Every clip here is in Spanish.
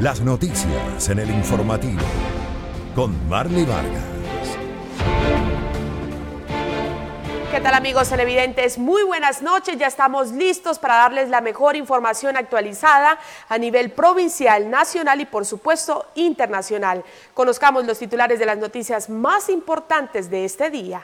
Las noticias en el informativo con Marley Vargas. ¿Qué tal amigos televidentes? Muy buenas noches, ya estamos listos para darles la mejor información actualizada a nivel provincial, nacional y por supuesto internacional. Conozcamos los titulares de las noticias más importantes de este día.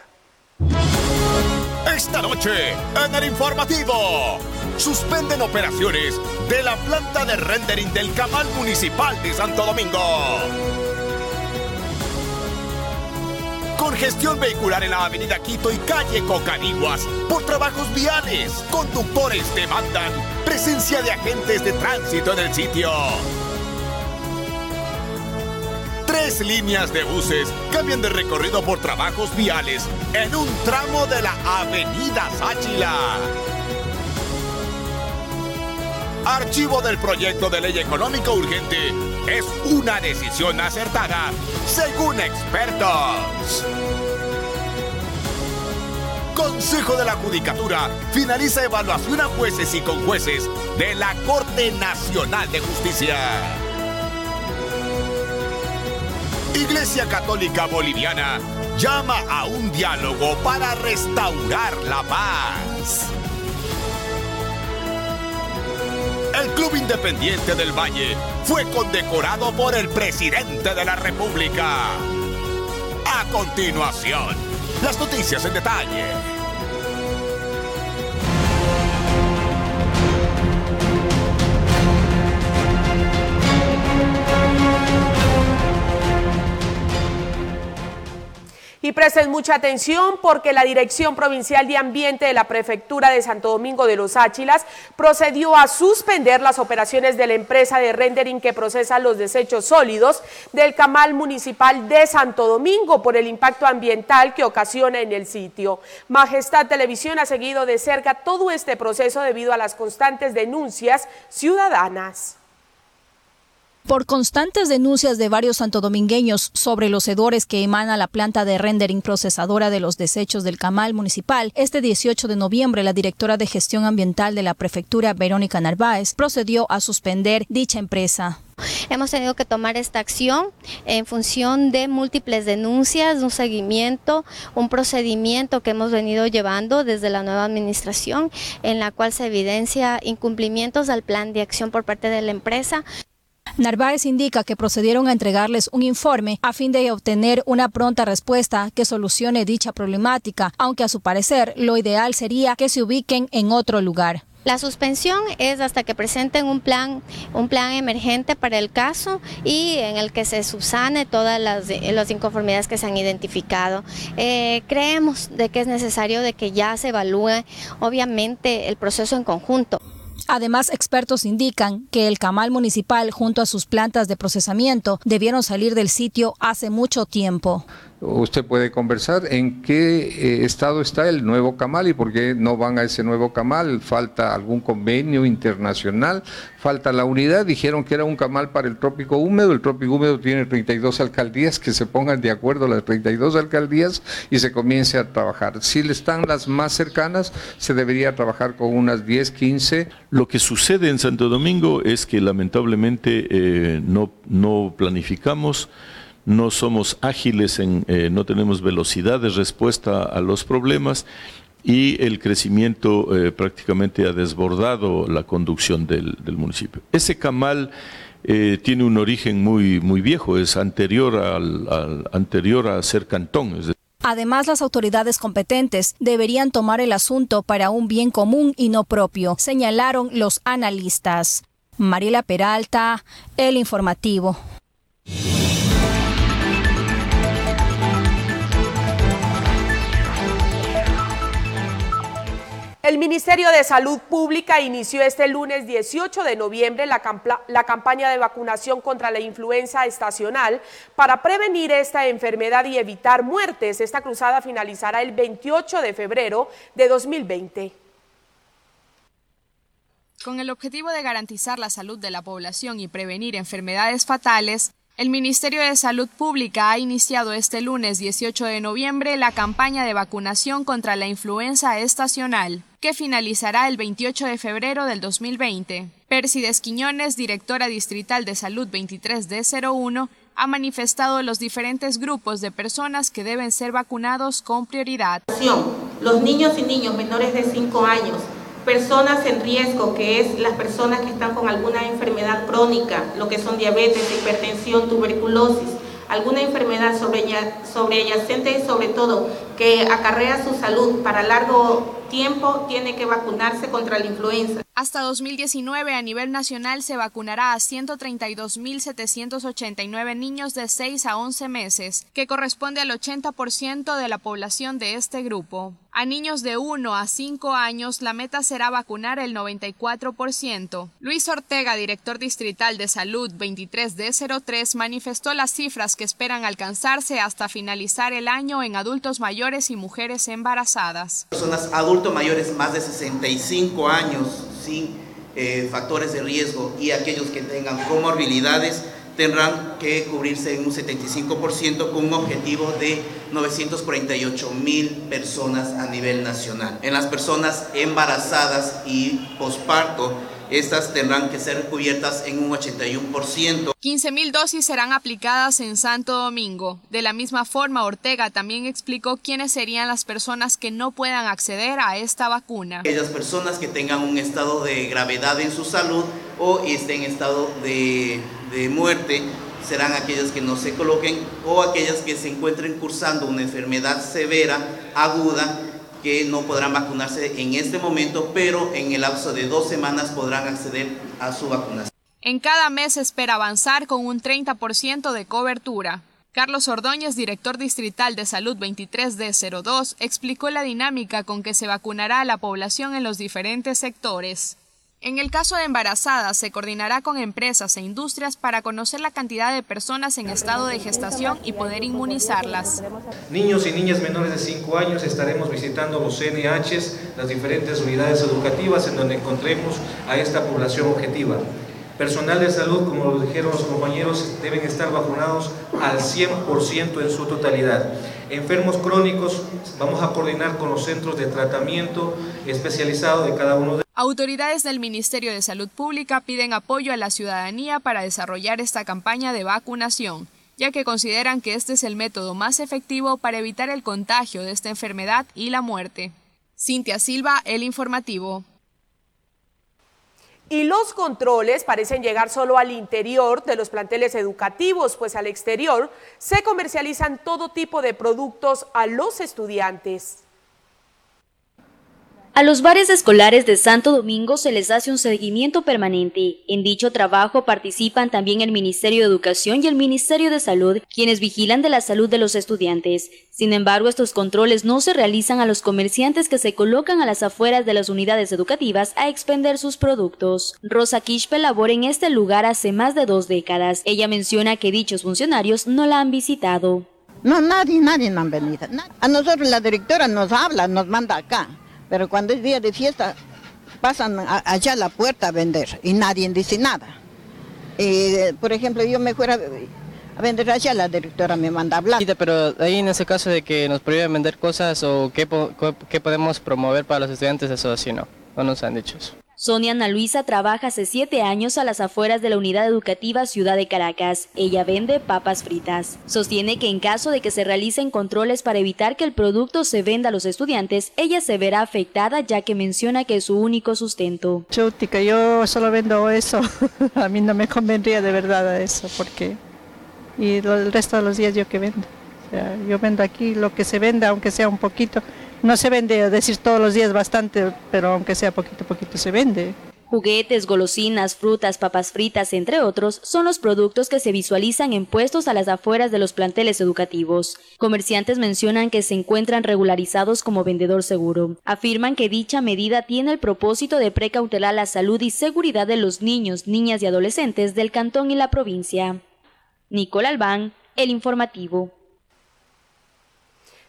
Esta noche en el informativo, suspenden operaciones de la planta de rendering del Camal Municipal de Santo Domingo. Congestión vehicular en la avenida Quito y calle Cocaniguas por trabajos viales. Conductores demandan presencia de agentes de tránsito en el sitio. Tres líneas de buses cambian de recorrido por trabajos viales en un tramo de la avenida Sáchila. Archivo del proyecto de ley económico urgente es una decisión acertada, según expertos. Consejo de la Judicatura finaliza evaluación a jueces y con jueces de la Corte Nacional de Justicia. Iglesia Católica Boliviana llama a un diálogo para restaurar la paz. El Club Independiente del Valle fue condecorado por el presidente de la República. A continuación, las noticias en detalle. Y presten mucha atención porque la Dirección Provincial de Ambiente de la Prefectura de Santo Domingo de los Áchilas procedió a suspender las operaciones de la empresa de rendering que procesa los desechos sólidos del Camal Municipal de Santo Domingo por el impacto ambiental que ocasiona en el sitio. Majestad Televisión ha seguido de cerca todo este proceso debido a las constantes denuncias ciudadanas. Por constantes denuncias de varios santodomingueños sobre los hedores que emana la planta de rendering procesadora de los desechos del Camal Municipal, este 18 de noviembre la directora de gestión ambiental de la prefectura, Verónica Narváez, procedió a suspender dicha empresa. Hemos tenido que tomar esta acción en función de múltiples denuncias, un seguimiento, un procedimiento que hemos venido llevando desde la nueva administración, en la cual se evidencia incumplimientos al plan de acción por parte de la empresa. Narváez indica que procedieron a entregarles un informe a fin de obtener una pronta respuesta que solucione dicha problemática, aunque a su parecer lo ideal sería que se ubiquen en otro lugar. La suspensión es hasta que presenten un plan, un plan emergente para el caso y en el que se subsane todas las, inconformidades que se han identificado. Eh, creemos de que es necesario de que ya se evalúe obviamente el proceso en conjunto. Además, expertos indican que el camal municipal junto a sus plantas de procesamiento debieron salir del sitio hace mucho tiempo. Usted puede conversar en qué eh, estado está el nuevo Camal y por qué no van a ese nuevo Camal. Falta algún convenio internacional, falta la unidad. Dijeron que era un Camal para el trópico húmedo. El trópico húmedo tiene 32 alcaldías, que se pongan de acuerdo las 32 alcaldías y se comience a trabajar. Si están las más cercanas, se debería trabajar con unas 10, 15. Lo que sucede en Santo Domingo es que lamentablemente eh, no, no planificamos no somos ágiles, en, eh, no tenemos velocidad de respuesta a los problemas y el crecimiento eh, prácticamente ha desbordado la conducción del, municipio. Ese camal eh, tiene un origen muy, muy viejo, es anterior, al, anterior a ser cantón. Además, las autoridades competentes deberían tomar el asunto para un bien común y no propio, señalaron los analistas. Mariela Peralta, El Informativo. El Ministerio de Salud Pública inició este lunes 18 de noviembre la, campaña de vacunación contra la influenza estacional para prevenir esta enfermedad y evitar muertes. Esta cruzada finalizará el 28 de febrero de 2020. Con el objetivo de garantizar la salud de la población y prevenir enfermedades fatales, El Ministerio de Salud Pública ha iniciado este lunes 18 de noviembre la campaña de vacunación contra la influenza estacional, que finalizará el 28 de febrero del 2020. Persides Quiñones, directora distrital de Salud 23D01, ha manifestado los diferentes grupos de personas que deben ser vacunados con prioridad. Los niños y niños menores de 5 años personas en riesgo, que es las personas que están con alguna enfermedad crónica, lo que son diabetes, hipertensión, tuberculosis, alguna enfermedad sobreyacente y sobre todo que acarrea su salud para largo tiempo, tiene que vacunarse contra la influenza. Hasta 2019 a nivel nacional se vacunará a 132.789 niños de 6 a 11 meses, que corresponde al 80% de la población de este grupo. A niños de 1 a 5 años la meta será vacunar el 94%. Luis Ortega, director distrital de salud 23D03, manifestó las cifras que esperan alcanzarse hasta finalizar el año en adultos mayores y mujeres embarazadas. Personas adultos mayores más de 65 años sin eh, factores de riesgo y aquellos que tengan comorbilidades tendrán que cubrirse en un 75% con un objetivo de 948 mil personas a nivel nacional. En las personas embarazadas y posparto, estas tendrán que ser cubiertas en un 81%. 15 mil dosis serán aplicadas en Santo Domingo. De la misma forma, Ortega también explicó quiénes serían las personas que no puedan acceder a esta vacuna. Aquellas personas que tengan un estado de gravedad en su salud o estén en estado de, de muerte serán aquellas que no se coloquen o aquellas que se encuentren cursando una enfermedad severa, aguda, que no podrán vacunarse en este momento, pero en el lapso de dos semanas podrán acceder a su vacunación. En cada mes espera avanzar con un 30% de cobertura. Carlos Ordóñez, director distrital de Salud 23D02, explicó la dinámica con que se vacunará a la población en los diferentes sectores. En el caso de embarazadas, se coordinará con empresas e industrias para conocer la cantidad de personas en estado de gestación y poder inmunizarlas. Niños y niñas menores de 5 años estaremos visitando los CNHs, las diferentes unidades educativas en donde encontremos a esta población objetiva. Personal de salud, como lo dijeron los compañeros, deben estar vacunados al 100% en su totalidad. Enfermos crónicos, vamos a coordinar con los centros de tratamiento especializado de cada uno de Autoridades del Ministerio de Salud Pública piden apoyo a la ciudadanía para desarrollar esta campaña de vacunación, ya que consideran que este es el método más efectivo para evitar el contagio de esta enfermedad y la muerte. Cintia Silva, El Informativo. Y los controles parecen llegar solo al interior de los planteles educativos, pues al exterior se comercializan todo tipo de productos a los estudiantes. A los bares escolares de Santo Domingo se les hace un seguimiento permanente. En dicho trabajo participan también el Ministerio de Educación y el Ministerio de Salud, quienes vigilan de la salud de los estudiantes. Sin embargo, estos controles no se realizan a los comerciantes que se colocan a las afueras de las unidades educativas a expender sus productos. Rosa Kishpe labora en este lugar hace más de dos décadas. Ella menciona que dichos funcionarios no la han visitado. No, nadie, nadie nos han venido. A nosotros la directora nos habla, nos manda acá pero cuando es día de fiesta, pasan allá a la puerta a vender y nadie dice nada. por ejemplo, yo me fuera a vender allá, la directora me manda a hablar. Pero ahí en ese caso de que nos prohíben vender cosas o qué, qué podemos promover para los estudiantes, eso así no, no nos han dicho eso. Sonia Ana Luisa trabaja hace siete años a las afueras de la unidad educativa Ciudad de Caracas. Ella vende papas fritas. Sostiene que en caso de que se realicen controles para evitar que el producto se venda a los estudiantes, ella se verá afectada ya que menciona que es su único sustento. Chútica, yo solo vendo eso. a mí no me convendría de verdad eso porque... Y el resto de los días yo que vendo. yo vendo aquí lo que se venda, aunque sea un poquito no se vende, decir todos los días bastante, pero aunque sea poquito a poquito se vende. Juguetes, golosinas, frutas, papas fritas, entre otros, son los productos que se visualizan en puestos a las afueras de los planteles educativos. Comerciantes mencionan que se encuentran regularizados como vendedor seguro. Afirman que dicha medida tiene el propósito de precautelar la salud y seguridad de los niños, niñas y adolescentes del cantón y la provincia. Nicole Albán, El Informativo.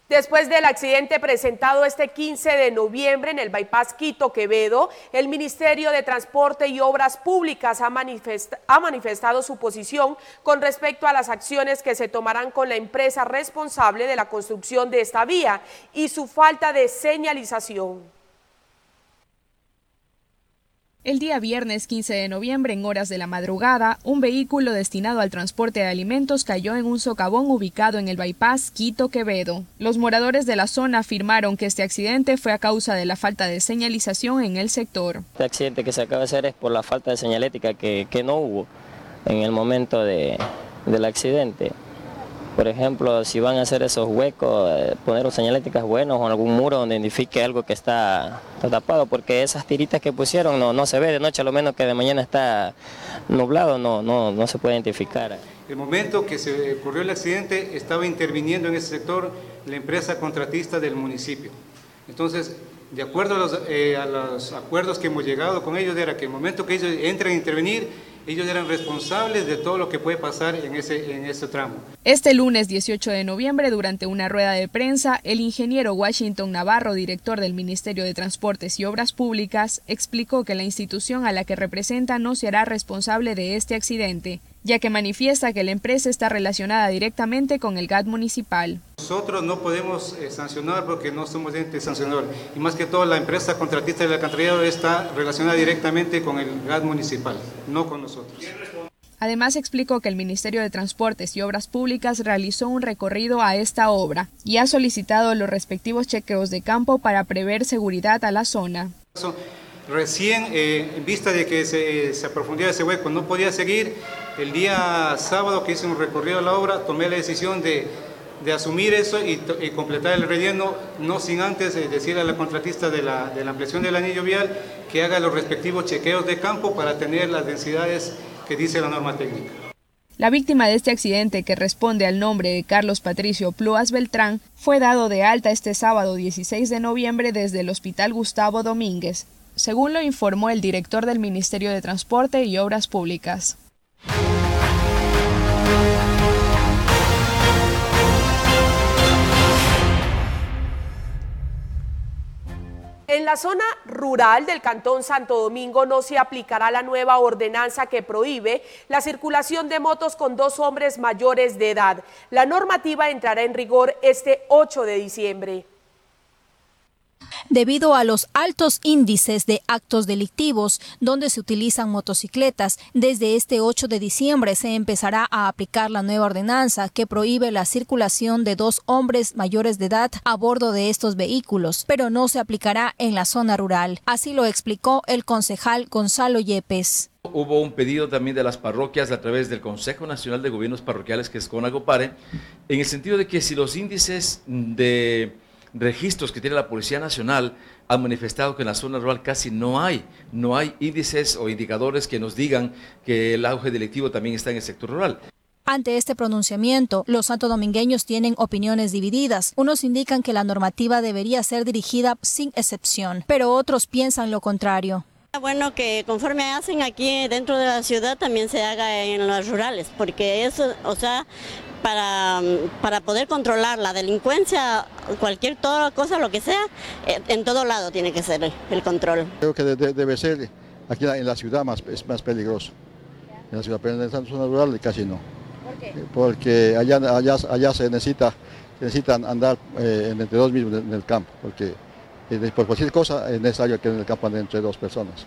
Después del accidente presentado este 15 de noviembre en el bypass Quito Quevedo, el Ministerio de Transporte y Obras Públicas ha, ha, manifestado su posición con respecto a las acciones que se tomarán con la empresa responsable de la construcción de esta vía y su falta de señalización. El día viernes 15 de noviembre, en horas de la madrugada, un vehículo destinado al transporte de alimentos cayó en un socavón ubicado en el bypass Quito-Quevedo. Los moradores de la zona afirmaron que este accidente fue a causa de la falta de señalización en el sector. Este accidente que se acaba de hacer es por la falta de señalética que, no hubo en el momento del accidente. Por ejemplo, si van a hacer esos huecos, eh, poner señaléticas buenos o algún muro donde identifique algo que está, tapado, porque esas tiritas que pusieron no, no se ve de noche, a lo menos que de mañana está nublado, no, no, no se puede identificar. El momento que se ocurrió el accidente estaba interviniendo en ese sector la empresa contratista del municipio. Entonces, de acuerdo a los, eh, a los acuerdos que hemos llegado con ellos, era que el momento que ellos entren a intervenir, ellos eran responsables de todo lo que puede pasar en ese, en ese tramo. Este lunes 18 de noviembre, durante una rueda de prensa, el ingeniero Washington Navarro, director del Ministerio de Transportes y Obras Públicas, explicó que la institución a la que representa no será responsable de este accidente, ya que manifiesta que la empresa está relacionada directamente con el GAT municipal. Nosotros no podemos eh, sancionar porque no somos ente sancionador y más que todo la empresa contratista del alcantarillado está relacionada directamente con el GAT municipal, no con nosotros. Además explicó que el Ministerio de Transportes y Obras Públicas realizó un recorrido a esta obra y ha solicitado los respectivos chequeos de campo para prever seguridad a la zona. Recién, eh, en vista de que se, se aprofundía ese hueco, no podía seguir, el día sábado que hice un recorrido a la obra, tomé la decisión de, asumir eso y, completar el relleno, no sin antes eh, decirle a la contratista de la, de la ampliación del anillo vial que haga los respectivos chequeos de campo para tener las densidades que dice la norma técnica. La víctima de este accidente, que responde al nombre de Carlos Patricio Pluas Beltrán, fue dado de alta este sábado 16 de noviembre desde el Hospital Gustavo Domínguez, según lo informó el director del Ministerio de Transporte y Obras Públicas. En la zona rural del Cantón Santo Domingo no se aplicará la nueva ordenanza que prohíbe la circulación de motos con dos hombres mayores de edad. La normativa entrará en rigor este 8 de diciembre. Debido a los altos índices de actos delictivos donde se utilizan motocicletas, desde este 8 de diciembre se empezará a aplicar la nueva ordenanza que prohíbe la circulación de dos hombres mayores de edad a bordo de estos vehículos, pero no se aplicará en la zona rural. Así lo explicó el concejal Gonzalo Yepes. Hubo un pedido también de las parroquias a través del Consejo Nacional de Gobiernos Parroquiales, que es CONAGOPARE, en el sentido de que si los índices de registros que tiene la Policía Nacional han manifestado que en la zona rural casi no hay, no hay índices o indicadores que nos digan que el auge delictivo también está en el sector rural. Ante este pronunciamiento, los santodomingueños tienen opiniones divididas. Unos indican que la normativa debería ser dirigida sin excepción, pero otros piensan lo contrario. Bueno, que conforme hacen aquí dentro de la ciudad también se haga en los rurales, porque eso, o sea, para, para poder controlar la delincuencia, cualquier toda cosa, lo que sea, eh, en todo lado tiene que ser el control. Creo que debe ser aquí en la ciudad más, es más peligroso. En la ciudad, pero en la zona rural casi no. ¿Por qué? Porque allá, allá, allá se necesita, necesitan andar eh, entre dos mismos en el campo, porque por cualquier cosa es necesario que en el campo anden entre dos personas.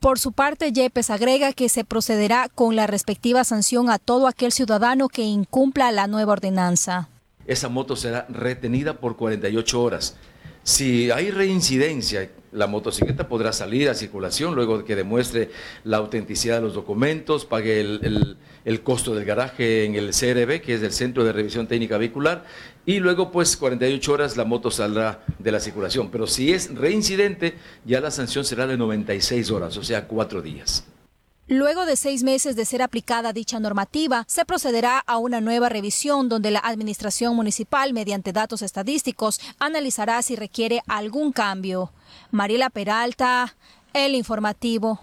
Por su parte, Yepes agrega que se procederá con la respectiva sanción a todo aquel ciudadano que incumpla la nueva ordenanza. Esa moto será retenida por 48 horas. Si hay reincidencia, la motocicleta podrá salir a circulación luego de que demuestre la autenticidad de los documentos, pague el, costo del garaje en el CRB, que es el Centro de Revisión Técnica Vehicular, y luego pues 48 horas la moto saldrá de la circulación. Pero si es reincidente, ya la sanción será de 96 horas, o sea, cuatro días. Luego de seis meses de ser aplicada dicha normativa, se procederá a una nueva revisión donde la Administración Municipal, mediante datos estadísticos, analizará si requiere algún cambio. Mariela Peralta, El Informativo.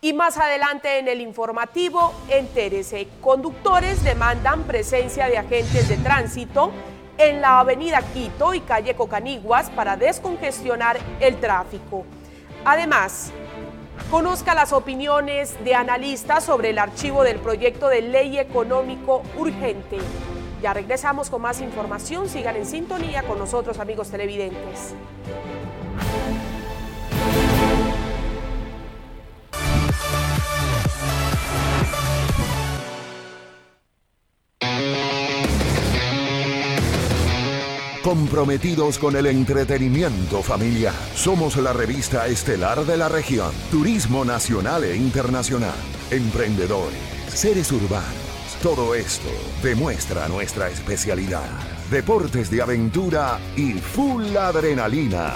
Y más adelante en el informativo, entérese, conductores demandan presencia de agentes de tránsito en la avenida Quito y calle Cocaniguas para descongestionar el tráfico. Además, conozca las opiniones de analistas sobre el archivo del proyecto de ley económico urgente. Ya regresamos con más información. Sigan en sintonía con nosotros, amigos televidentes. Comprometidos con el entretenimiento familiar. Somos la revista estelar de la región. Turismo nacional e internacional. Emprendedores. Seres urbanos. Todo esto demuestra nuestra especialidad. Deportes de aventura y full adrenalina.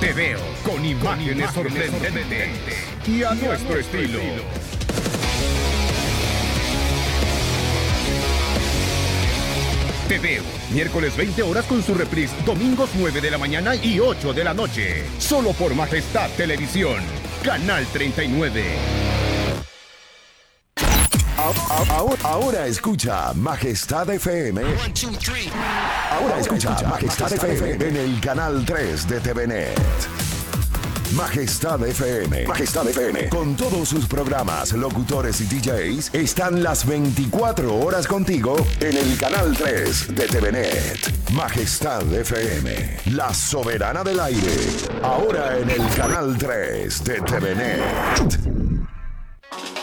Te veo con imágenes, sorprendentes y a nuestro estilo. Te veo, miércoles 20 horas con su reprise, domingos 9 de la mañana y 8 de la noche. Solo por Majestad Televisión, Canal 39. Ahora, ahora escucha Majestad FM. Ahora escucha Majestad FM en el canal 3 de TVNet. Majestad FM. Majestad FM. Con todos sus programas, locutores y DJs, están las 24 horas contigo en el canal 3 de TVNet. Majestad FM. La soberana del aire. Ahora en el canal 3 de TVNet.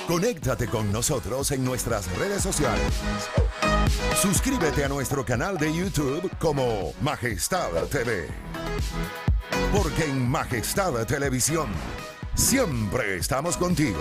Conéctate con nosotros en nuestras redes sociales. Suscríbete a nuestro canal de YouTube como Majestad TV. Porque en Majestad Televisión siempre estamos contigo.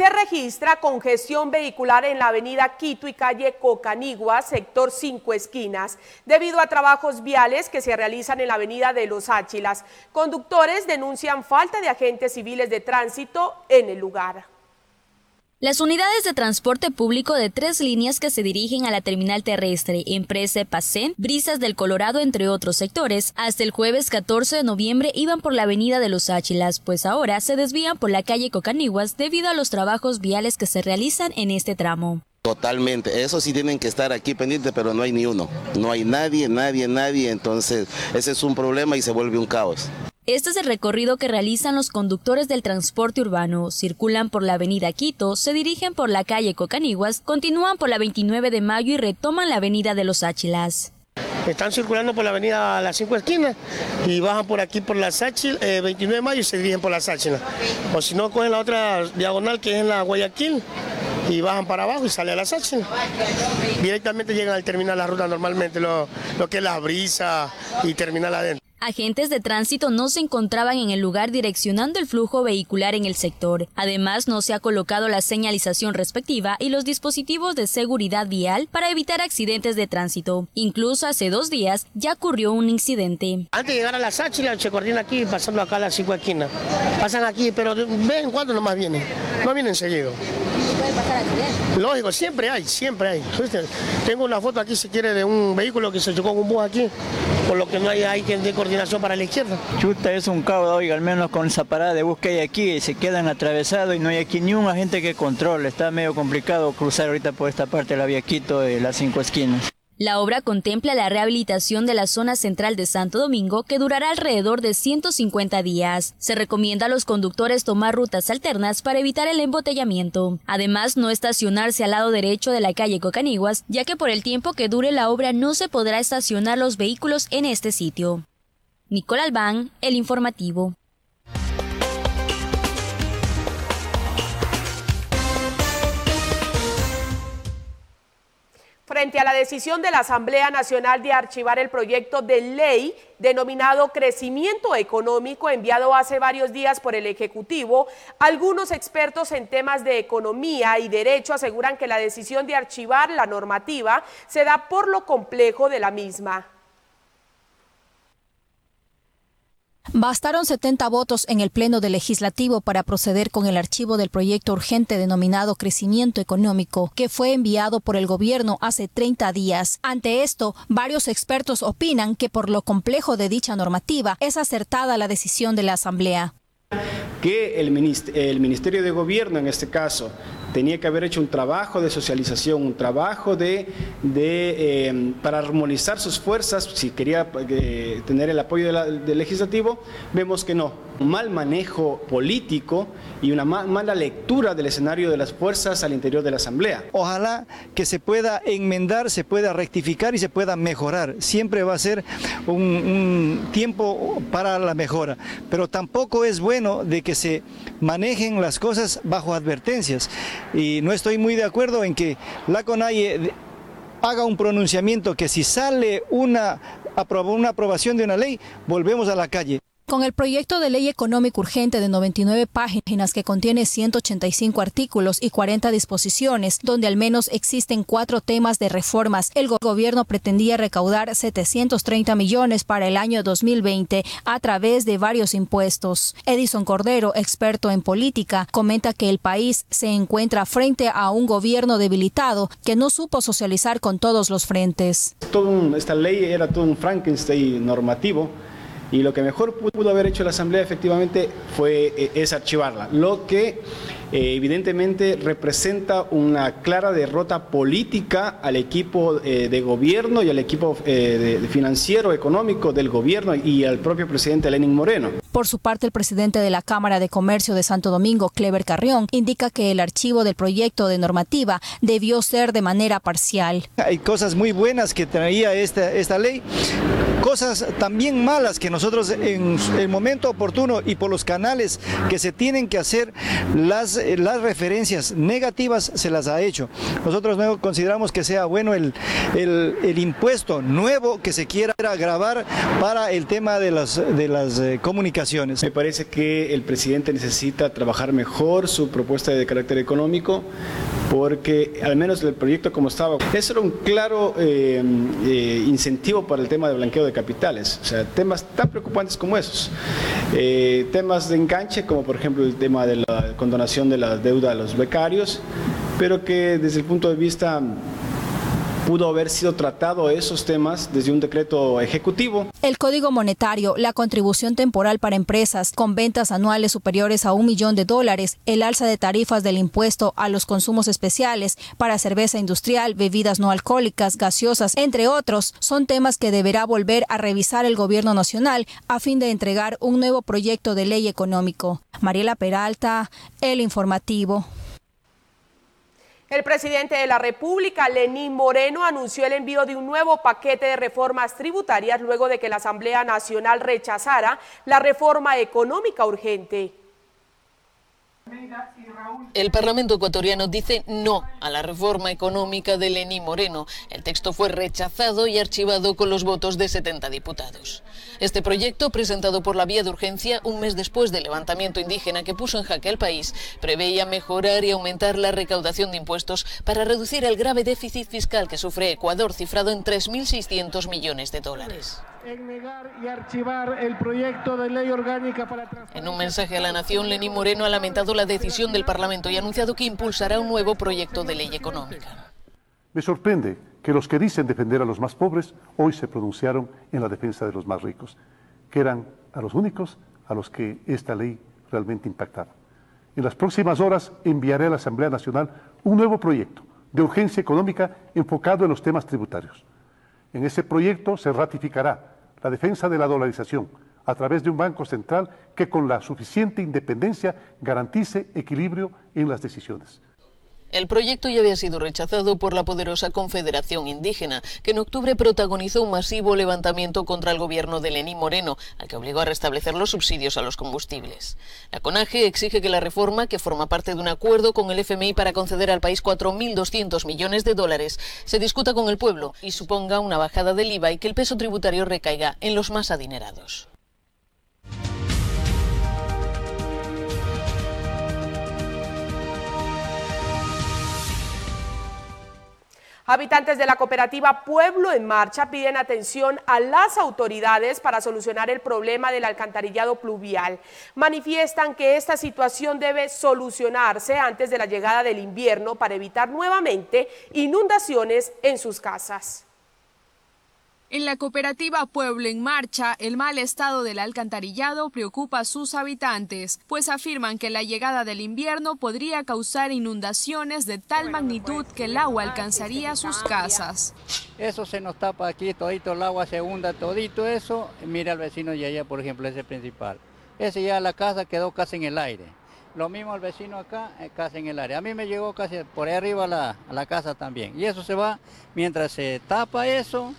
Se registra congestión vehicular en la avenida Quito y calle Cocanigua, sector Cinco Esquinas, debido a trabajos viales que se realizan en la avenida de Los Áchilas. Conductores denuncian falta de agentes civiles de tránsito en el lugar. Las unidades de transporte público de tres líneas que se dirigen a la terminal terrestre, Empresa Pacén, Brisas del Colorado, entre otros sectores, hasta el jueves 14 de noviembre iban por la avenida de Los Áchilas, pues ahora se desvían por la calle Cocaniguas debido a los trabajos viales que se realizan en este tramo. Totalmente, eso sí tienen que estar aquí pendientes, pero no hay ni uno. No hay nadie, nadie, nadie, entonces ese es un problema y se vuelve un caos. Este es el recorrido que realizan los conductores del transporte urbano. Circulan por la avenida Quito, se dirigen por la calle Cocaniguas, continúan por la 29 de mayo y retoman la avenida de los Áchilas. Están circulando por la avenida Las Cinco Esquinas y bajan por aquí por la Sáchil, 29 de mayo y se dirigen por la Sáchila. O si no, cogen la otra diagonal que es en la Guayaquil y bajan para abajo y sale a la Sáchila. Directamente llegan al terminal la ruta normalmente, lo, lo que es la brisa y terminal adentro. Agentes de tránsito no se encontraban en el lugar direccionando el flujo vehicular en el sector. Además, no se ha colocado la señalización respectiva y los dispositivos de seguridad vial para evitar accidentes de tránsito. Incluso hace dos días ya ocurrió un incidente. Antes de llegar a la Sáchila se coordina aquí pasando acá a las cinco esquinas. Pasan aquí, pero de vez en cuando nomás vienen. No vienen seguido. Lógico, siempre hay, siempre hay. Tengo una foto aquí si quiere de un vehículo que se chocó con un bus aquí, por lo que no hay, hay que para la izquierda. Chuta es un caos, oiga, al menos con esa parada de bus que hay aquí, se quedan atravesados y no hay aquí ni un agente que controle. Está medio complicado cruzar ahorita por esta parte de la vía Quito de las cinco esquinas. La obra contempla la rehabilitación de la zona central de Santo Domingo que durará alrededor de 150 días. Se recomienda a los conductores tomar rutas alternas para evitar el embotellamiento. Además, no estacionarse al lado derecho de la calle Cocaniguas, ya que por el tiempo que dure la obra no se podrá estacionar los vehículos en este sitio. Nicole Albán, El Informativo. frente a la decisión de la Asamblea Nacional de archivar el proyecto de ley denominado Crecimiento Económico enviado hace varios días por el Ejecutivo, algunos expertos en temas de economía y derecho aseguran que la decisión de archivar la normativa se da por lo complejo de la misma. Bastaron 70 votos en el Pleno del Legislativo para proceder con el archivo del proyecto urgente denominado Crecimiento Económico, que fue enviado por el gobierno hace 30 días. Ante esto, varios expertos opinan que por lo complejo de dicha normativa es acertada la decisión de la Asamblea. Que el Ministerio de Gobierno, en este caso, tenía que haber hecho un trabajo de socialización, un trabajo de, eh, para armonizar sus fuerzas, si quería eh, tener el apoyo del legislativo, vemos que no. Un mal manejo político y una mala lectura del escenario de las fuerzas al interior de la Asamblea. Ojalá que se pueda enmendar, se pueda rectificar y se pueda mejorar. Siempre va a ser un, un tiempo para la mejora, pero tampoco es bueno de que se manejen las cosas bajo advertencias y no estoy muy de acuerdo en que la CONAIE haga un pronunciamiento que si sale una, una aprobación de una ley, volvemos a la calle. Con el proyecto de ley económico urgente de 99 páginas que contiene 185 artículos y 40 disposiciones, donde al menos existen cuatro temas de reformas, el gobierno pretendía recaudar 730 millones para el año 2020 a través de varios impuestos. Edison Cordero, experto en política, comenta que el país se encuentra frente a un gobierno debilitado que no supo socializar con todos los frentes. esta ley era todo un Frankenstein normativo y lo que mejor pudo haber hecho la Asamblea efectivamente fue eh, es archivarla, lo que eh, evidentemente representa una clara derrota política al equipo eh, de gobierno y al equipo financiero económico del gobierno y al propio presidente Lenin Moreno. Por su parte, el presidente de la Cámara de Comercio de Santo Domingo, Clever Carrión, indica que el archivo del proyecto de normativa debió ser de manera parcial. Hay cosas muy buenas que traía esta, esta ley, cosas también malas que nosotros en el momento oportuno y por los canales que se tienen que hacer, las, las referencias negativas se las ha hecho. Nosotros no consideramos que sea bueno el, el, impuesto nuevo que se quiera grabar para el tema de las, de las eh, comunicaciones. Me parece que el presidente necesita trabajar mejor su propuesta de carácter económico porque al menos el proyecto como estaba, eso era un claro eh, eh, incentivo para el tema de blanqueo de capitales, o sea, temas tan preocupantes como esos. Eh, temas de enganche, como por ejemplo el tema de la condonación de la deuda a los becarios, pero que desde el punto de vista pudo haber sido tratado esos temas desde un decreto ejecutivo. El Código Monetario, la contribución temporal para empresas con ventas anuales superiores a un millón de dólares, el alza de tarifas del impuesto a los consumos especiales para cerveza industrial, bebidas no alcohólicas, gaseosas, entre otros, son temas que deberá volver a revisar el Gobierno Nacional a fin de entregar un nuevo proyecto de ley económico. Mariela Peralta, El Informativo. El presidente de la República, Lenín Moreno, anunció el envío de un nuevo paquete de reformas tributarias luego de que la Asamblea Nacional rechazara la reforma económica urgente. El Parlamento ecuatoriano dice no a la reforma económica de Lenín Moreno. El texto fue rechazado y archivado con los votos de 70 diputados. Este proyecto, presentado por la vía de urgencia un mes después del levantamiento indígena que puso en jaque al país, preveía mejorar y aumentar la recaudación de impuestos para reducir el grave déficit fiscal que sufre Ecuador, cifrado en 3.600 millones de dólares en negar y archivar el proyecto de ley orgánica para En un mensaje a la nación, Lenín Moreno ha lamentado la decisión del Parlamento y ha anunciado que impulsará un nuevo proyecto de ley económica. Me sorprende que los que dicen defender a los más pobres hoy se pronunciaron en la defensa de los más ricos, que eran a los únicos a los que esta ley realmente impactaba. En las próximas horas enviaré a la Asamblea Nacional un nuevo proyecto de urgencia económica enfocado en los temas tributarios. En ese proyecto se ratificará la defensa de la dolarización a través de un Banco Central que con la suficiente independencia garantice equilibrio en las decisiones. El proyecto ya había sido rechazado por la poderosa Confederación Indígena, que en octubre protagonizó un masivo levantamiento contra el gobierno de Lenín Moreno, al que obligó a restablecer los subsidios a los combustibles. La CONAGE exige que la reforma, que forma parte de un acuerdo con el FMI para conceder al país 4.200 millones de dólares, se discuta con el pueblo y suponga una bajada del IVA y que el peso tributario recaiga en los más adinerados. Habitantes de la cooperativa Pueblo en Marcha piden atención a las autoridades para solucionar el problema del alcantarillado pluvial. Manifiestan que esta situación debe solucionarse antes de la llegada del invierno para evitar nuevamente inundaciones en sus casas. En la cooperativa Pueblo en Marcha, el mal estado del alcantarillado preocupa a sus habitantes, pues afirman que la llegada del invierno podría causar inundaciones de tal magnitud que el agua alcanzaría sus casas. Eso se nos tapa aquí, todito el agua se hunda, todito eso. Mira al vecino y allá, por ejemplo, ese principal. Ese ya la casa quedó casi en el aire. Lo mismo el vecino acá, eh, casi en el aire. A mí me llegó casi por ahí arriba la, a la casa también. Y eso se va, mientras se tapa eso,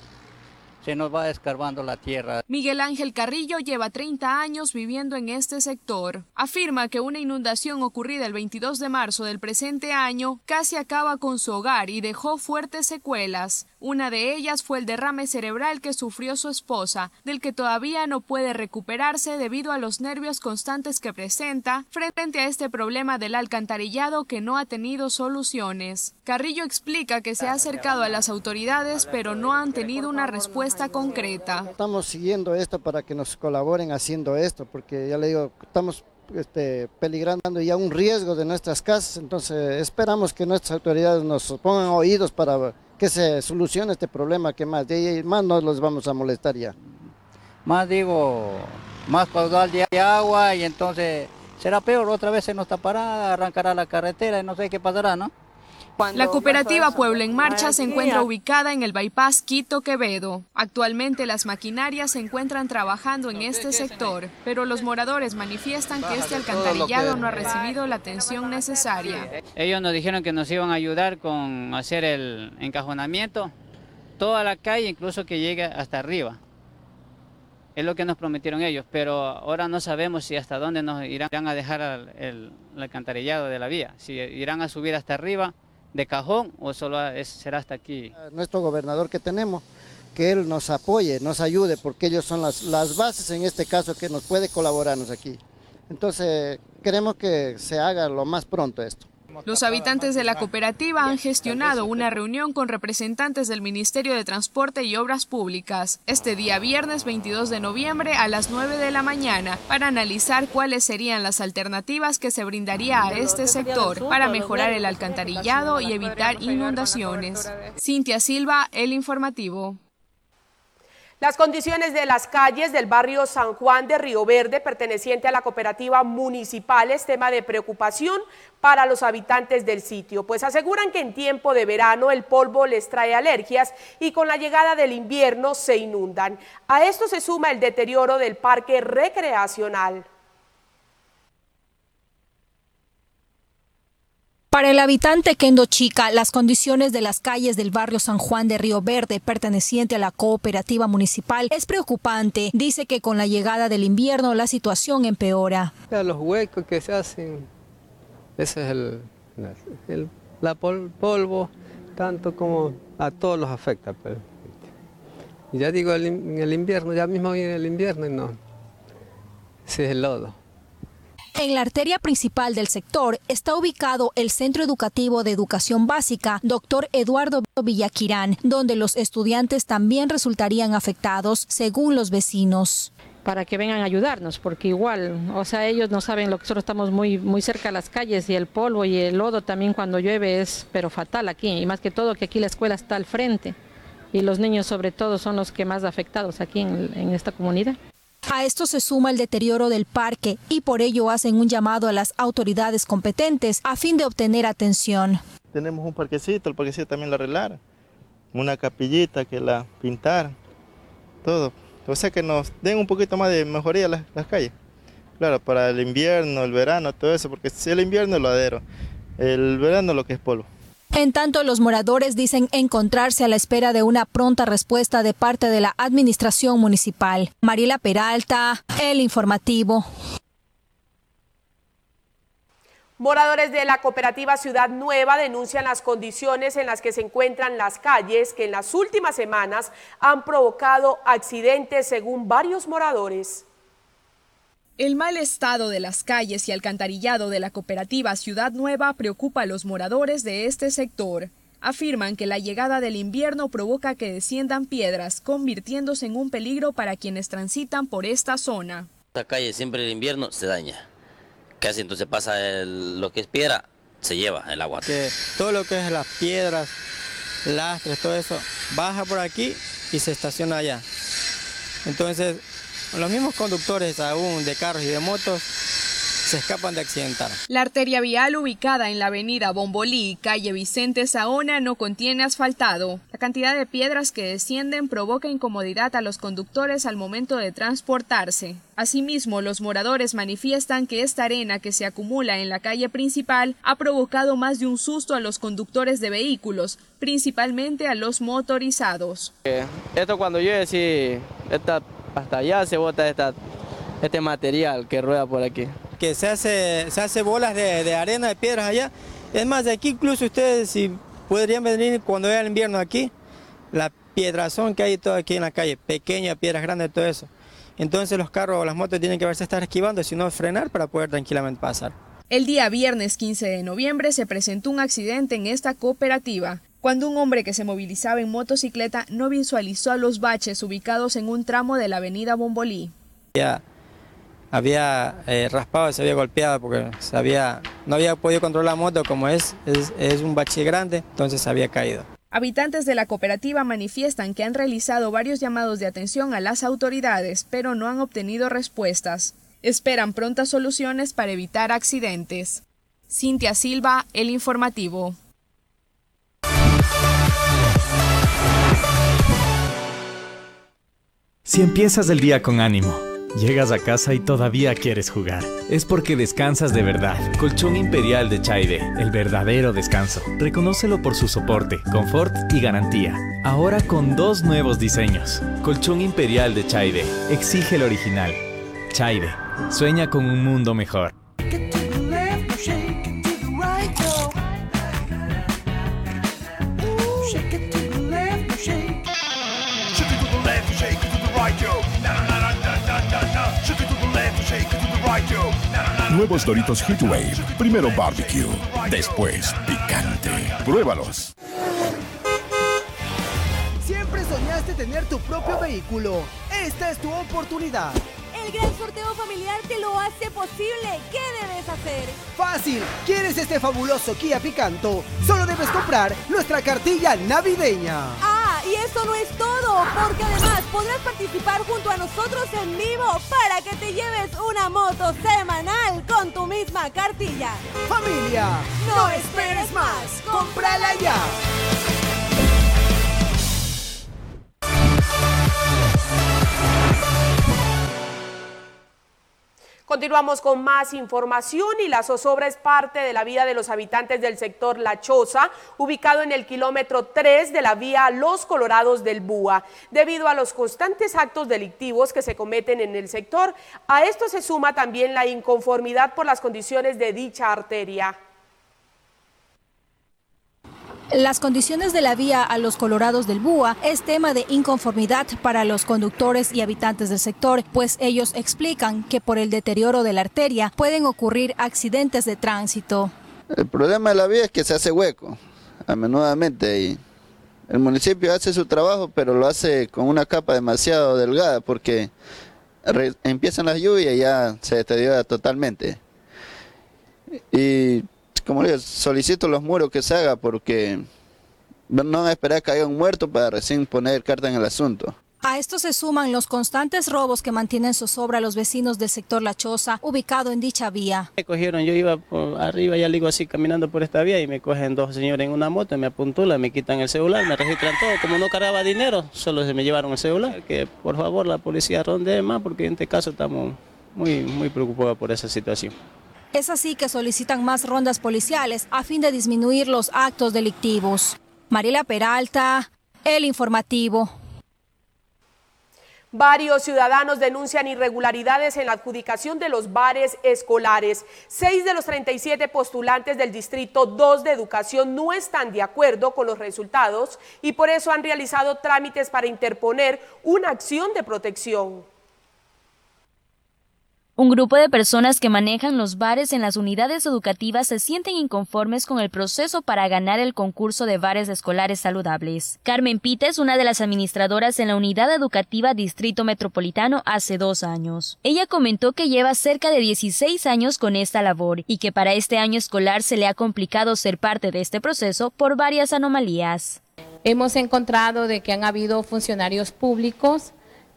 se nos va escarbando la tierra. Miguel Ángel Carrillo lleva 30 años viviendo en este sector. Afirma que una inundación ocurrida el 22 de marzo del presente año casi acaba con su hogar y dejó fuertes secuelas. Una de ellas fue el derrame cerebral que sufrió su esposa, del que todavía no puede recuperarse debido a los nervios constantes que presenta frente a este problema del alcantarillado que no ha tenido soluciones. Carrillo explica que se ha acercado a las autoridades pero no han tenido una respuesta concreta. Estamos siguiendo esto para que nos colaboren haciendo esto, porque ya le digo, estamos este, peligrando ya un riesgo de nuestras casas, entonces esperamos que nuestras autoridades nos pongan oídos para que se solucione este problema, que más, de más no los vamos a molestar ya. Más digo, más caudal de agua y entonces será peor, otra vez se nos tapará, arrancará la carretera y no sé qué pasará, ¿no? La cooperativa Pueblo en Marcha se encuentra ubicada en el bypass Quito-Quevedo. Actualmente las maquinarias se encuentran trabajando en este sector, pero los moradores manifiestan que este alcantarillado no ha recibido la atención necesaria. Ellos nos dijeron que nos iban a ayudar con hacer el encajonamiento, toda la calle, incluso que llegue hasta arriba. Es lo que nos prometieron ellos, pero ahora no sabemos si hasta dónde nos irán a dejar el, el alcantarillado de la vía, si irán a subir hasta arriba de cajón o solo será hasta aquí? Nuestro gobernador que tenemos, que él nos apoye, nos ayude, porque ellos son las, las bases en este caso que nos puede colaborarnos aquí. Entonces, queremos que se haga lo más pronto esto. Los habitantes de la cooperativa han gestionado una reunión con representantes del Ministerio de Transporte y Obras Públicas este día viernes 22 de noviembre a las 9 de la mañana para analizar cuáles serían las alternativas que se brindaría a este sector para mejorar el alcantarillado y evitar inundaciones. Cintia Silva, El Informativo. Las condiciones de las calles del barrio San Juan de Río Verde, perteneciente a la cooperativa municipal, es tema de preocupación para los habitantes del sitio, pues aseguran que en tiempo de verano el polvo les trae alergias y con la llegada del invierno se inundan. A esto se suma el deterioro del parque recreacional. Para el habitante Kendo Chica, las condiciones de las calles del barrio San Juan de Río Verde, perteneciente a la cooperativa municipal, es preocupante. Dice que con la llegada del invierno la situación empeora. Los huecos que se hacen, ese es el, el la polvo, tanto como a todos los afecta. Pero, y ya digo, en el invierno, ya mismo viene el invierno y no, ese es el lodo. En la arteria principal del sector está ubicado el Centro Educativo de Educación Básica Dr. Eduardo Villaquirán, donde los estudiantes también resultarían afectados, según los vecinos para que vengan a ayudarnos, porque igual, o sea, ellos no saben lo que nosotros estamos muy, muy cerca de las calles y el polvo y el lodo también cuando llueve es, pero fatal aquí, y más que todo que aquí la escuela está al frente y los niños sobre todo son los que más afectados aquí en esta comunidad. A esto se suma el deterioro del parque y por ello hacen un llamado a las autoridades competentes a fin de obtener atención. Tenemos un parquecito, el parquecito también lo arreglar, una capillita que la pintar, todo. O sea que nos den un poquito más de mejoría las, calles. Claro, para el invierno, el verano, todo eso, porque si el invierno es lo adero. el verano lo que es polvo. En tanto, los moradores dicen encontrarse a la espera de una pronta respuesta de parte de la administración municipal. Mariela Peralta, El Informativo. Moradores de la cooperativa Ciudad Nueva denuncian las condiciones en las que se encuentran las calles que en las últimas semanas han provocado accidentes según varios moradores. El mal estado de las calles y alcantarillado de la cooperativa Ciudad Nueva preocupa a los moradores de este sector. Afirman que la llegada del invierno provoca que desciendan piedras, convirtiéndose en un peligro para quienes transitan por esta zona. Esta calle siempre el invierno se daña. Casi entonces pasa lo que es piedra, se lleva el agua. Que todo lo que es las piedras, lastres, todo eso, baja por aquí y se estaciona allá. Entonces, los mismos conductores aún de carros y de motos se escapan de accidentar. La arteria vial ubicada en la avenida Bombolí, calle Vicente Saona, no contiene asfaltado. La cantidad de piedras que descienden provoca incomodidad a los conductores al momento de transportarse. Asimismo, los moradores manifiestan que esta arena que se acumula en la calle principal ha provocado más de un susto a los conductores de vehículos, principalmente a los motorizados. Esto cuando llueve, sí, hasta allá se bota esta, este material que rueda por aquí que se hace, se hace bolas de, arena, de piedras allá. Es más, de aquí incluso ustedes si podrían venir cuando vea el invierno aquí, la piedrazón que hay todo aquí en la calle, pequeñas, piedras grandes, todo eso. Entonces los carros o las motos tienen que verse estar esquivando, sino frenar para poder tranquilamente pasar. El día viernes 15 de noviembre se presentó un accidente en esta cooperativa, cuando un hombre que se movilizaba en motocicleta no visualizó a los baches ubicados en un tramo de la avenida Bombolí. Ya había eh, raspado y se había golpeado porque se había, no había podido controlar la moto como es, es, un bache grande, entonces había caído. Habitantes de la cooperativa manifiestan que han realizado varios llamados de atención a las autoridades, pero no han obtenido respuestas. Esperan prontas soluciones para evitar accidentes. Cintia Silva, El Informativo. Si empiezas el día con ánimo Llegas a casa y todavía quieres jugar. Es porque descansas de verdad. Colchón Imperial de Chaide, el verdadero descanso. Reconócelo por su soporte, confort y garantía. Ahora con dos nuevos diseños. Colchón Imperial de Chaide. Exige el original. Chaide. Sueña con un mundo mejor. Nuevos Doritos Heatwave. Primero barbecue, después picante. Pruébalos. Siempre soñaste tener tu propio vehículo. Esta es tu oportunidad. El gran sorteo familiar te lo hace posible. ¿Qué debes hacer? Fácil. ¿Quieres este fabuloso Kia Picanto? Solo debes comprar nuestra cartilla navideña. Y eso no es todo, porque además podrás participar junto a nosotros en vivo para que te lleves una moto semanal con tu misma cartilla. Familia, no esperes más. ¡Cómprala ya! Continuamos con más información y la zozobra es parte de la vida de los habitantes del sector La Choza, ubicado en el kilómetro 3 de la vía Los Colorados del Búa. Debido a los constantes actos delictivos que se cometen en el sector, a esto se suma también la inconformidad por las condiciones de dicha arteria. Las condiciones de la vía a los Colorados del Búa es tema de inconformidad para los conductores y habitantes del sector, pues ellos explican que por el deterioro de la arteria pueden ocurrir accidentes de tránsito. El problema de la vía es que se hace hueco a menudamente y el municipio hace su trabajo, pero lo hace con una capa demasiado delgada porque empiezan las lluvias y ya se deteriora totalmente. Y como digo, solicito los muros que se haga porque no van a esperar que haya un muerto para recién poner carta en el asunto. A esto se suman los constantes robos que mantienen zozobra a los vecinos del sector La Choza, ubicado en dicha vía. Me cogieron, yo iba por arriba, ya digo así, caminando por esta vía y me cogen dos señores en una moto, me apuntulan, me quitan el celular, me registran todo. Como no cargaba dinero, solo se me llevaron el celular. Que por favor la policía ronde más porque en este caso estamos muy, muy preocupados por esa situación. Es así que solicitan más rondas policiales a fin de disminuir los actos delictivos. Mariela Peralta, El Informativo. Varios ciudadanos denuncian irregularidades en la adjudicación de los bares escolares. Seis de los 37 postulantes del Distrito 2 de Educación no están de acuerdo con los resultados y por eso han realizado trámites para interponer una acción de protección. Un grupo de personas que manejan los bares en las unidades educativas se sienten inconformes con el proceso para ganar el concurso de bares escolares saludables. Carmen Pita es una de las administradoras en la unidad educativa Distrito Metropolitano hace dos años. Ella comentó que lleva cerca de 16 años con esta labor y que para este año escolar se le ha complicado ser parte de este proceso por varias anomalías. Hemos encontrado de que han habido funcionarios públicos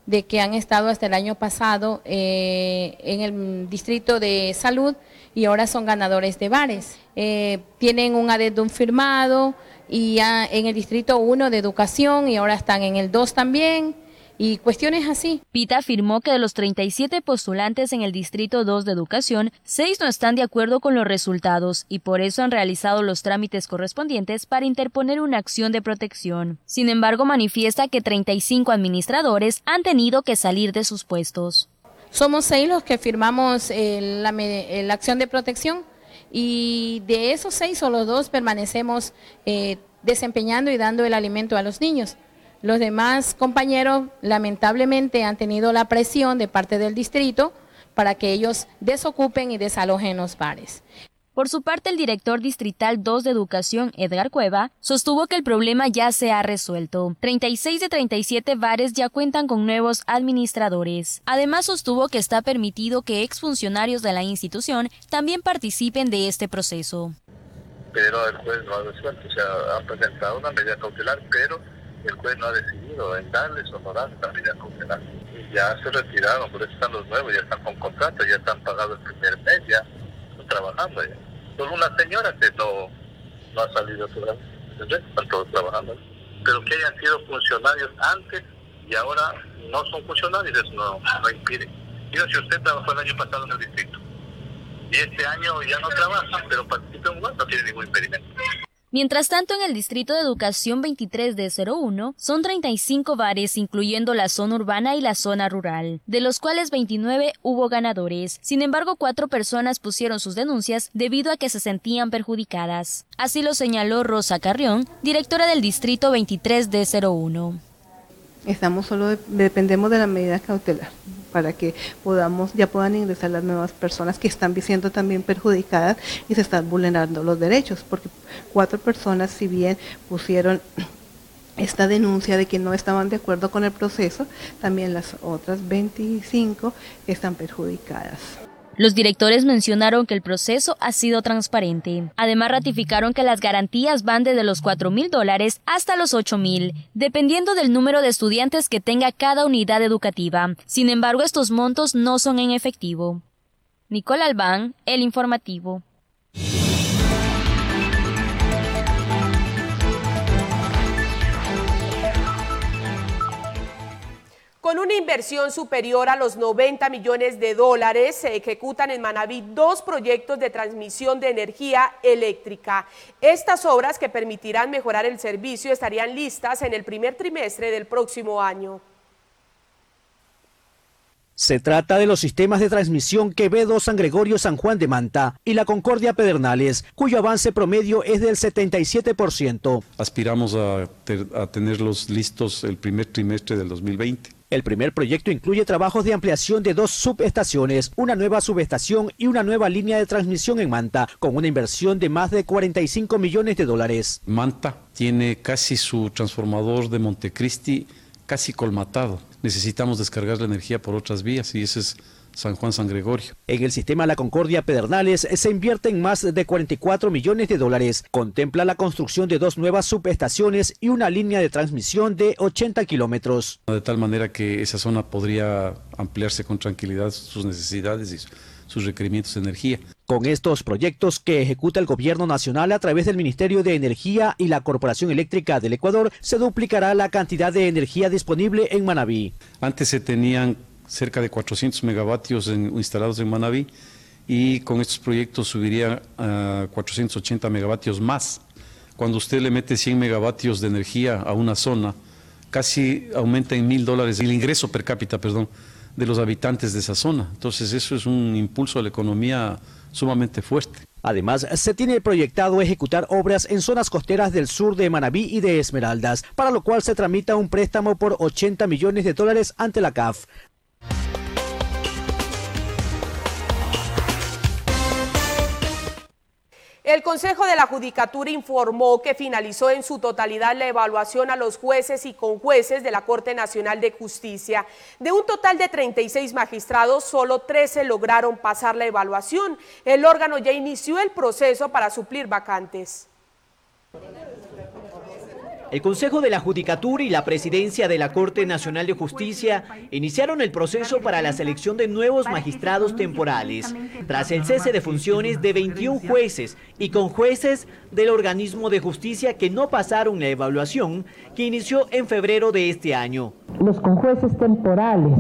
de que han estado hasta el año pasado eh, en el distrito de salud y ahora son ganadores de bares. Eh, tienen un adendum firmado y ya en el distrito 1 de educación y ahora están en el 2 también y cuestiones así. Pita afirmó que de los 37 postulantes en el Distrito 2 de Educación, 6 no están de acuerdo con los resultados y por eso han realizado los trámites correspondientes para interponer una acción de protección. Sin embargo, manifiesta que 35 administradores han tenido que salir de sus puestos. Somos seis los que firmamos eh, la, eh, la, acción de protección y de esos seis solo dos permanecemos eh, desempeñando y dando el alimento a los niños. Los demás compañeros lamentablemente han tenido la presión de parte del distrito para que ellos desocupen y desalojen los bares. Por su parte, el director distrital 2 de Educación, Edgar Cueva, sostuvo que el problema ya se ha resuelto. 36 de 37 bares ya cuentan con nuevos administradores. Además, sostuvo que está permitido que exfuncionarios de la institución también participen de este proceso. Pero el juez no ha resuelto, o sea, han presentado una medida cautelar, pero el juez no ha decidido en darles o no darles la medida cautelar. Y ya se retiraron, por eso están los nuevos, ya están con contrato, ya están pagados el primer mes, ya están trabajando ya. Solo una señora que no, no ha salido todavía, están todos trabajando. Pero que hayan sido funcionarios antes y ahora no son funcionarios, eso no, no impide. Digo, si usted trabajó el año pasado en el distrito y este año ya no trabaja, pero participa en un no tiene ningún impedimento. Mientras tanto, en el Distrito de Educación 23 de 01 son 35 bares, incluyendo la zona urbana y la zona rural, de los cuales 29 hubo ganadores. Sin embargo, cuatro personas pusieron sus denuncias debido a que se sentían perjudicadas. Así lo señaló Rosa Carrión, directora del Distrito 23 de 01. Estamos solo dependemos de la medida cautelar para que podamos ya puedan ingresar las nuevas personas que están siendo también perjudicadas y se están vulnerando los derechos, porque cuatro personas, si bien pusieron esta denuncia de que no estaban de acuerdo con el proceso, también las otras 25 están perjudicadas. Los directores mencionaron que el proceso ha sido transparente. Además, ratificaron que las garantías van desde los 4 mil dólares hasta los 8 mil, dependiendo del número de estudiantes que tenga cada unidad educativa. Sin embargo, estos montos no son en efectivo. Nicole Albán, El Informativo. Con una inversión superior a los 90 millones de dólares, se ejecutan en Manabí dos proyectos de transmisión de energía eléctrica. Estas obras, que permitirán mejorar el servicio, estarían listas en el primer trimestre del próximo año. Se trata de los sistemas de transmisión Quevedo San Gregorio San Juan de Manta y la Concordia Pedernales, cuyo avance promedio es del 77%. Aspiramos a, a tenerlos listos el primer trimestre del 2020. El primer proyecto incluye trabajos de ampliación de dos subestaciones, una nueva subestación y una nueva línea de transmisión en Manta, con una inversión de más de 45 millones de dólares. Manta tiene casi su transformador de Montecristi casi colmatado. Necesitamos descargar la energía por otras vías y ese es San Juan San Gregorio. En el sistema La Concordia Pedernales se invierten más de 44 millones de dólares. Contempla la construcción de dos nuevas subestaciones y una línea de transmisión de 80 kilómetros. De tal manera que esa zona podría ampliarse con tranquilidad sus necesidades y sus requerimientos de energía. Con estos proyectos que ejecuta el gobierno nacional a través del Ministerio de Energía y la Corporación Eléctrica del Ecuador, se duplicará la cantidad de energía disponible en Manabí. Antes se tenían cerca de 400 megavatios instalados en Manabí y con estos proyectos subiría a 480 megavatios más. Cuando usted le mete 100 megavatios de energía a una zona, casi aumenta en mil dólares el ingreso per cápita, perdón, de los habitantes de esa zona. Entonces eso es un impulso a la economía sumamente fuerte. Además, se tiene proyectado ejecutar obras en zonas costeras del sur de Manabí y de Esmeraldas, para lo cual se tramita un préstamo por 80 millones de dólares ante la CAF. El Consejo de la Judicatura informó que finalizó en su totalidad la evaluación a los jueces y conjueces de la Corte Nacional de Justicia. De un total de 36 magistrados, solo 13 lograron pasar la evaluación. El órgano ya inició el proceso para suplir vacantes. El Consejo de la Judicatura y la Presidencia de la Corte Nacional de Justicia iniciaron el proceso para la selección de nuevos magistrados temporales, tras el cese de funciones de 21 jueces y con jueces del organismo de justicia que no pasaron la evaluación que inició en febrero de este año. Los conjueces temporales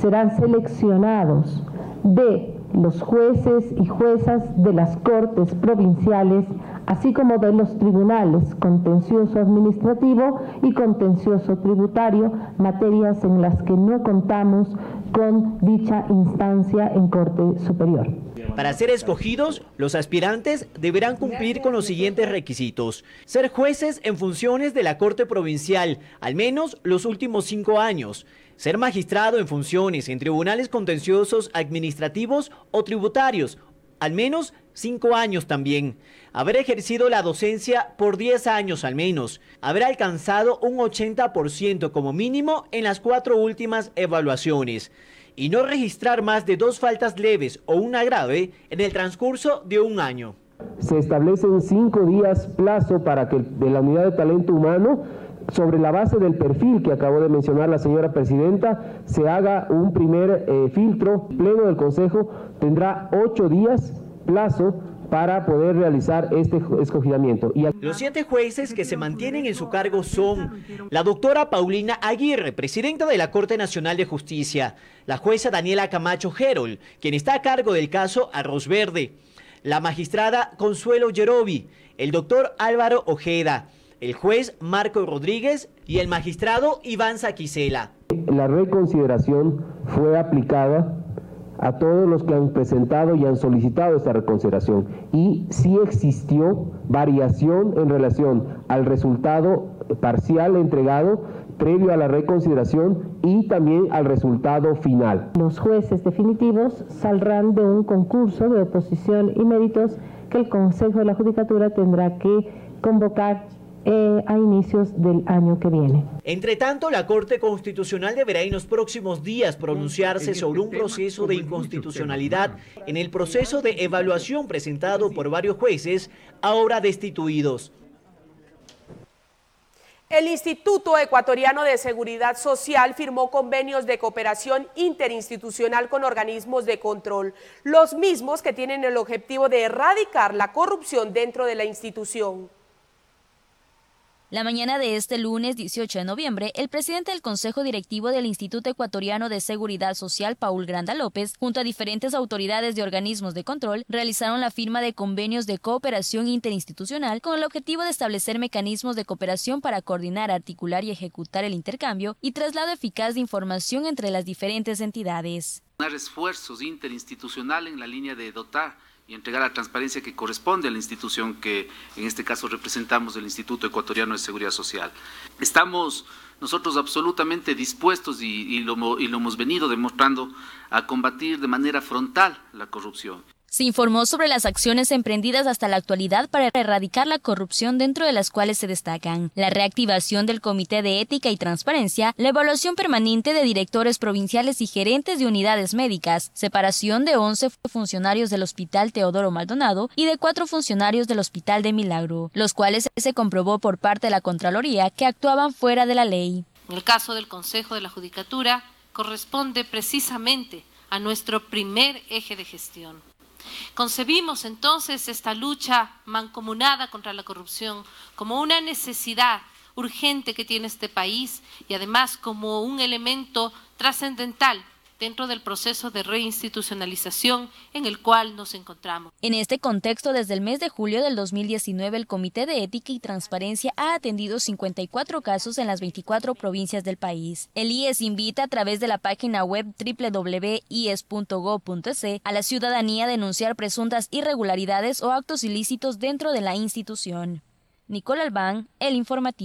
serán seleccionados de los jueces y juezas de las cortes provinciales así como de los tribunales contencioso administrativo y contencioso tributario, materias en las que no contamos con dicha instancia en Corte Superior. Para ser escogidos, los aspirantes deberán cumplir con los siguientes requisitos. Ser jueces en funciones de la Corte Provincial, al menos los últimos cinco años. Ser magistrado en funciones en tribunales contenciosos administrativos o tributarios, al menos cinco años también haber ejercido la docencia por 10 años al menos, haber alcanzado un 80% como mínimo en las cuatro últimas evaluaciones y no registrar más de dos faltas leves o una grave en el transcurso de un año. Se establecen cinco días plazo para que de la unidad de talento humano sobre la base del perfil que acabó de mencionar la señora presidenta, se haga un primer eh, filtro. Pleno del Consejo tendrá ocho días plazo para poder realizar este escogimiento. Y Los siete jueces que se mantienen en su cargo son la doctora Paulina Aguirre, presidenta de la Corte Nacional de Justicia, la jueza Daniela Camacho Gerol, quien está a cargo del caso Arroz Verde, la magistrada Consuelo Yerobi, el doctor Álvaro Ojeda, el juez Marco Rodríguez y el magistrado Iván Saquicela. La reconsideración fue aplicada a todos los que han presentado y han solicitado esta reconsideración. Y sí existió variación en relación al resultado parcial entregado previo a la reconsideración y también al resultado final. Los jueces definitivos saldrán de un concurso de oposición y méritos que el Consejo de la Judicatura tendrá que convocar eh, a inicios del año que viene. Entre tanto, la Corte Constitucional deberá en los próximos días pronunciarse sobre un proceso de inconstitucionalidad en el proceso de evaluación presentado por varios jueces ahora destituidos. El Instituto Ecuatoriano de Seguridad Social firmó convenios de cooperación interinstitucional con organismos de control, los mismos que tienen el objetivo de erradicar la corrupción dentro de la institución. La mañana de este lunes 18 de noviembre, el presidente del Consejo Directivo del Instituto Ecuatoriano de Seguridad Social, Paul Granda López, junto a diferentes autoridades de organismos de control, realizaron la firma de convenios de cooperación interinstitucional con el objetivo de establecer mecanismos de cooperación para coordinar, articular y ejecutar el intercambio y traslado eficaz de información entre las diferentes entidades. Esfuerzos interinstitucional en la línea de dotar y entregar la transparencia que corresponde a la institución que en este caso representamos, el Instituto Ecuatoriano de Seguridad Social. Estamos nosotros absolutamente dispuestos y, lo, y lo hemos venido demostrando a combatir de manera frontal la corrupción. Se informó sobre las acciones emprendidas hasta la actualidad para erradicar la corrupción dentro de las cuales se destacan la reactivación del Comité de Ética y Transparencia, la evaluación permanente de directores provinciales y gerentes de unidades médicas, separación de 11 funcionarios del Hospital Teodoro Maldonado y de cuatro funcionarios del Hospital de Milagro, los cuales se comprobó por parte de la Contraloría que actuaban fuera de la ley. En el caso del Consejo de la Judicatura, corresponde precisamente a nuestro primer eje de gestión Concebimos entonces esta lucha mancomunada contra la corrupción como una necesidad urgente que tiene este país y además como un elemento trascendental dentro del proceso de reinstitucionalización en el cual nos encontramos. En este contexto, desde el mes de julio del 2019, el Comité de Ética y Transparencia ha atendido 54 casos en las 24 provincias del país. El IES invita a través de la página web www.ies.gov.es a la ciudadanía a denunciar presuntas irregularidades o actos ilícitos dentro de la institución. Nicole Albán, El Informativo.